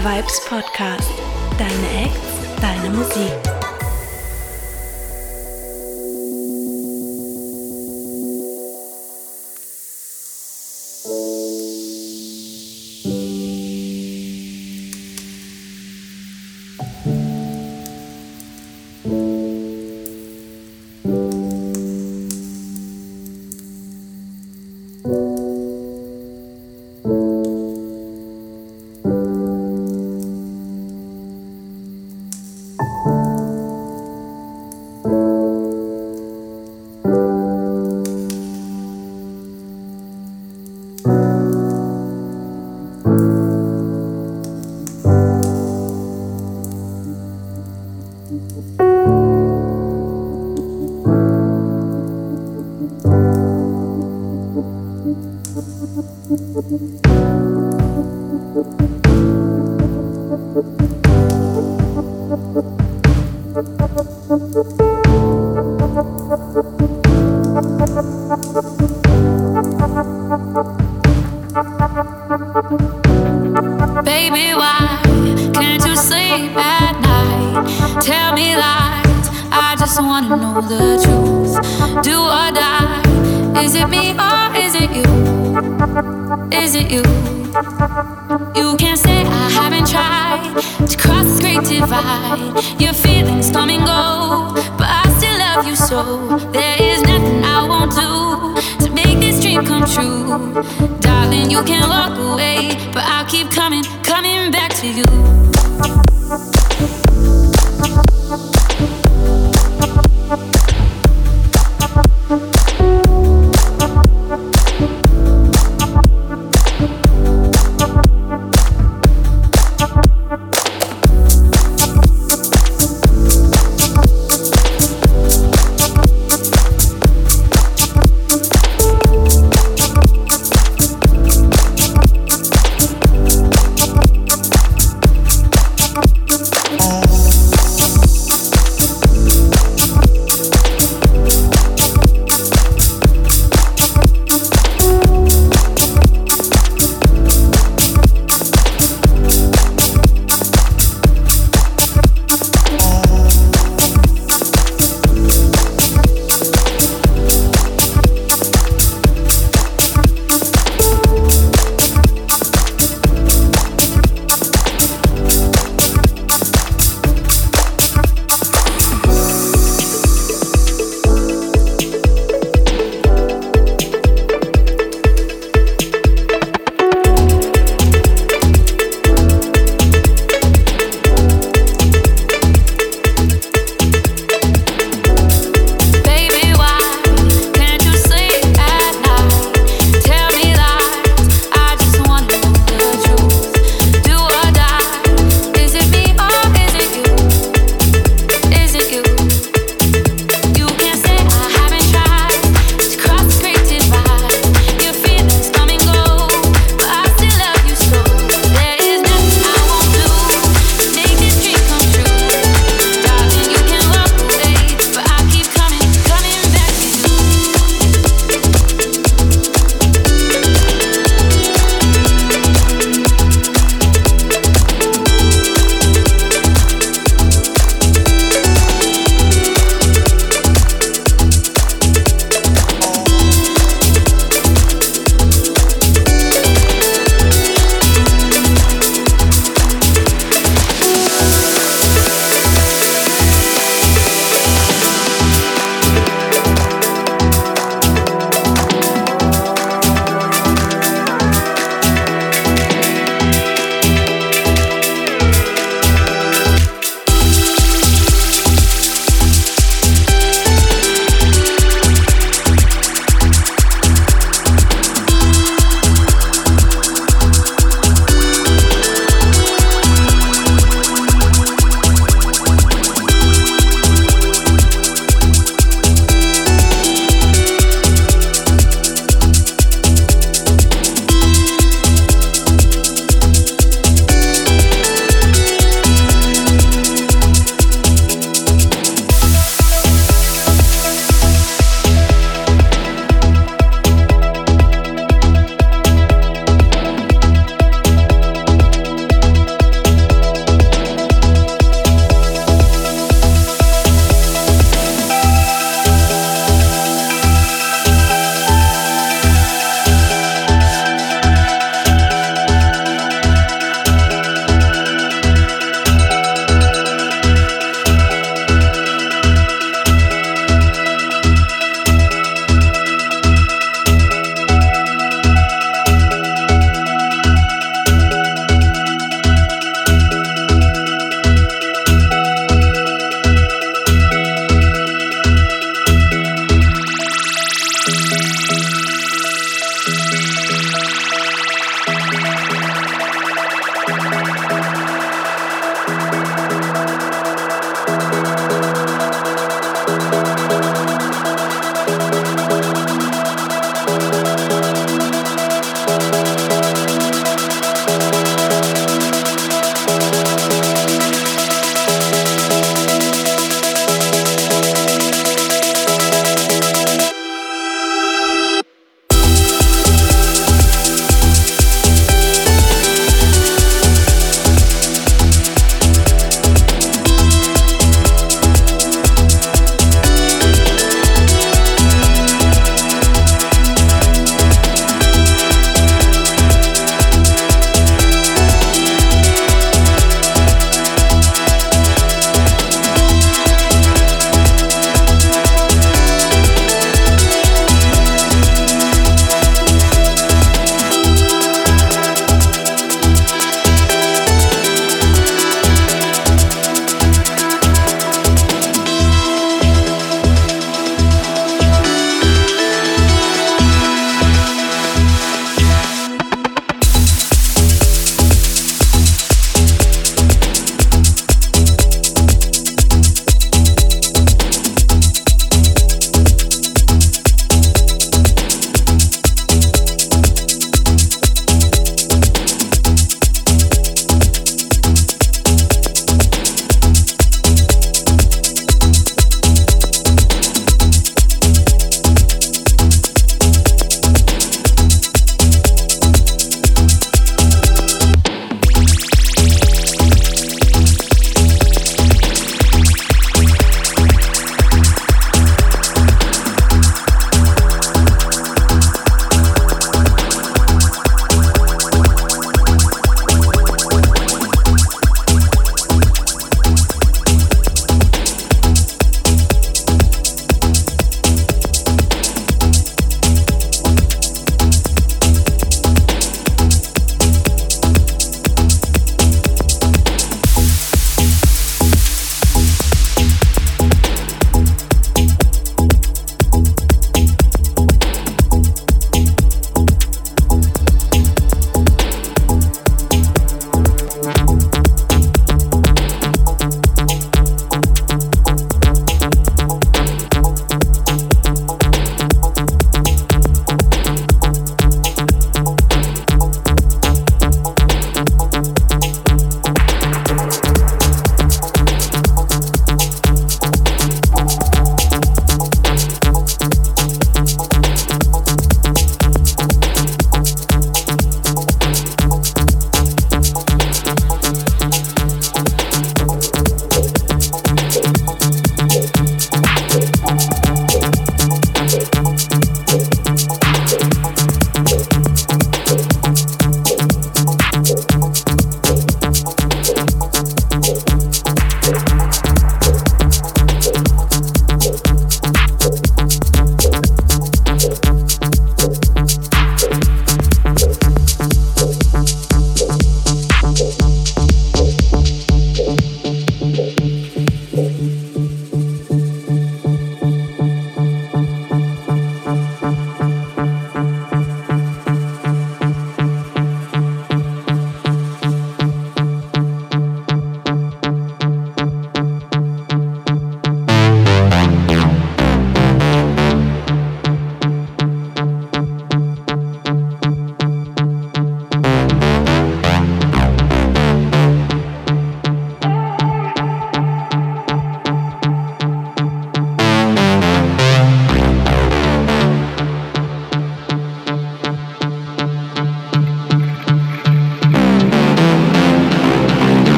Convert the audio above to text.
Vibes Podcast. Deine Acts, deine Musik.